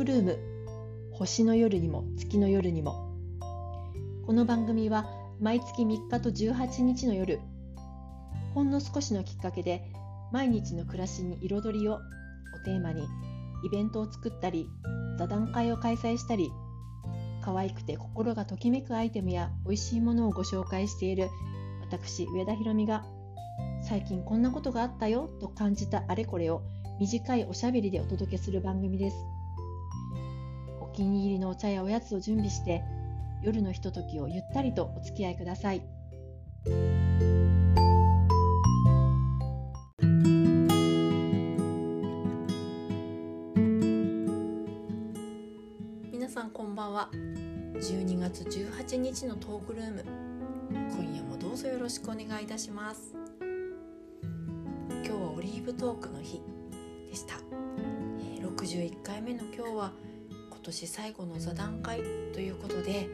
クルーム星の夜にも月の夜にも。この番組は毎月3日と18日の夜ほんの少しのきっかけで毎日の暮らしに彩りををテーマにイベントを作ったり座談会を開催したり可愛くて心がときめくアイテムや美味しいものをご紹介している私上田ひろみが最近こんなことがあったよと感じたあれこれを短いおしゃべりでお届けする番組です。気に入りのお茶やおやつを準備して夜のひとときをゆったりとお付き合いください。皆さんこんばんは。12月18日のトークルーム。今夜もどうぞよろしくお願いいたします。今日はオリーブトークの日でした、えー61回目の今日は年最後の座談会ということで、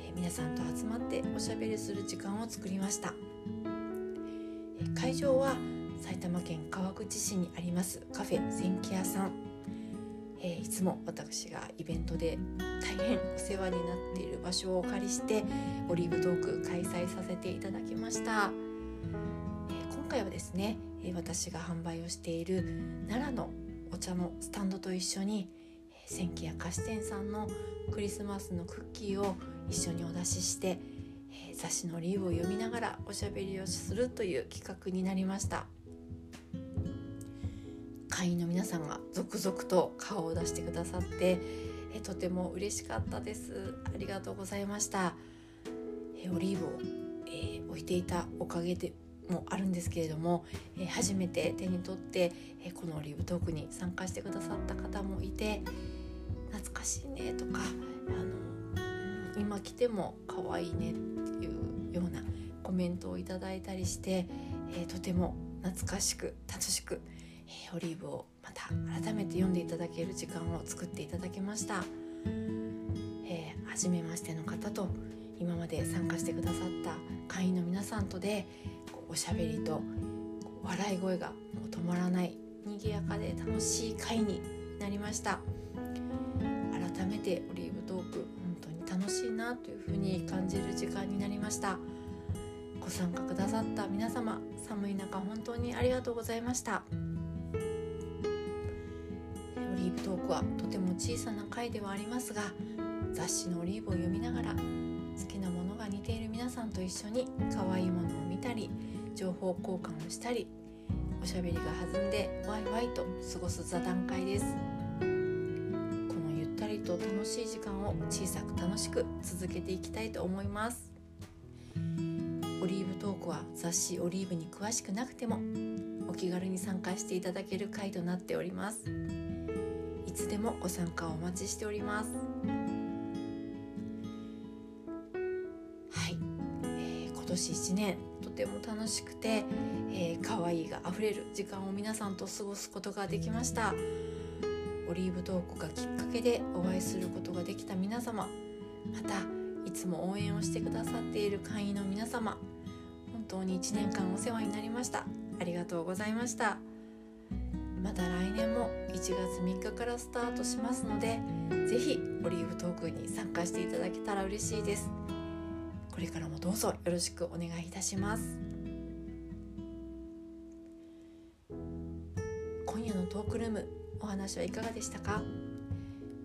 え皆さんと集まっておしゃべりする時間を作りました、え会場は埼玉県川口市にありますカフェ千家屋さん、えいつも私がイベントで大変お世話になっている場所をお借りしてオリーブトーク開催させていただきました、え今回はですね、私が販売をしている奈良のお茶のスタンドと一緒に千家屋菓子店さんのクリスマスのクッキーを一緒にお出しして、えー雑誌のリーを読みながらおしゃべりをするという企画になりました。会員の皆さんが続々と顔を出してくださってえーとても嬉しかったです。ありがとうございました。えーオリーブを、え置いていたおかげでもあるんですけれども、え初めて手に取って、えこのオリーブトークに参加してくださった方もいて懐かしいねとかあの今来ても可愛いねっていうようなコメントをいただいたりして、えーとても懐かしく楽しく、えーオリーブをまた改めて読んでいただける時間を作っていただきました、えー初めましての方と今まで参加してくださった会員の皆さんとでおしゃべりと笑い声がもう止まらない賑やかで楽しい会になりました。改めてオリーブトーク本当に楽しいなというふうに感じる時間になりました。ご参加くださった皆様寒い中本当にありがとうございました。オリーブトークはとても小さな回ではありますが雑誌のオリーブを読みながら好きなものが似ている皆さんと一緒に可愛いものを見たり情報交換をしたりおしゃべりが弾んでワイワイと過ごす座談会です。と楽しい時間を小さく楽しく続けていきたいと思います。オリーブトークは雑誌オリーブに詳しくなくてもお気軽に参加していただける回となっております。いつでもご参加をお待ちしております。はい、えー今年1年とても楽しくて、えー、可愛いがあふれる時間を皆さんと過ごすことができました。オリーブトークがきっかけでお会いすることができた皆様。またいつも応援をしてくださっている会員の皆様。本当に1年間お世話になりました。ありがとうございました。また来年も1月3日からスタートしますのでぜひオリーブトークに参加していただけたら嬉しいです。これからもどうぞよろしくお願いいたします。今夜のトークルームお話はいかがでしたか？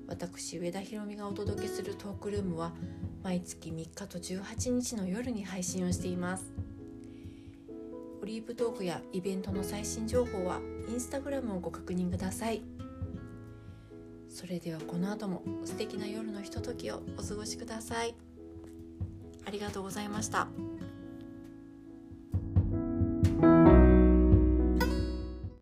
私上田ひろみがお届けするトークルームは毎月3日と18日の夜に配信をしています。オリーブトークやイベントの最新情報はインスタグラムをご確認ください。それではこの後も素敵な夜のひとときをお過ごしください。ありがとうございました。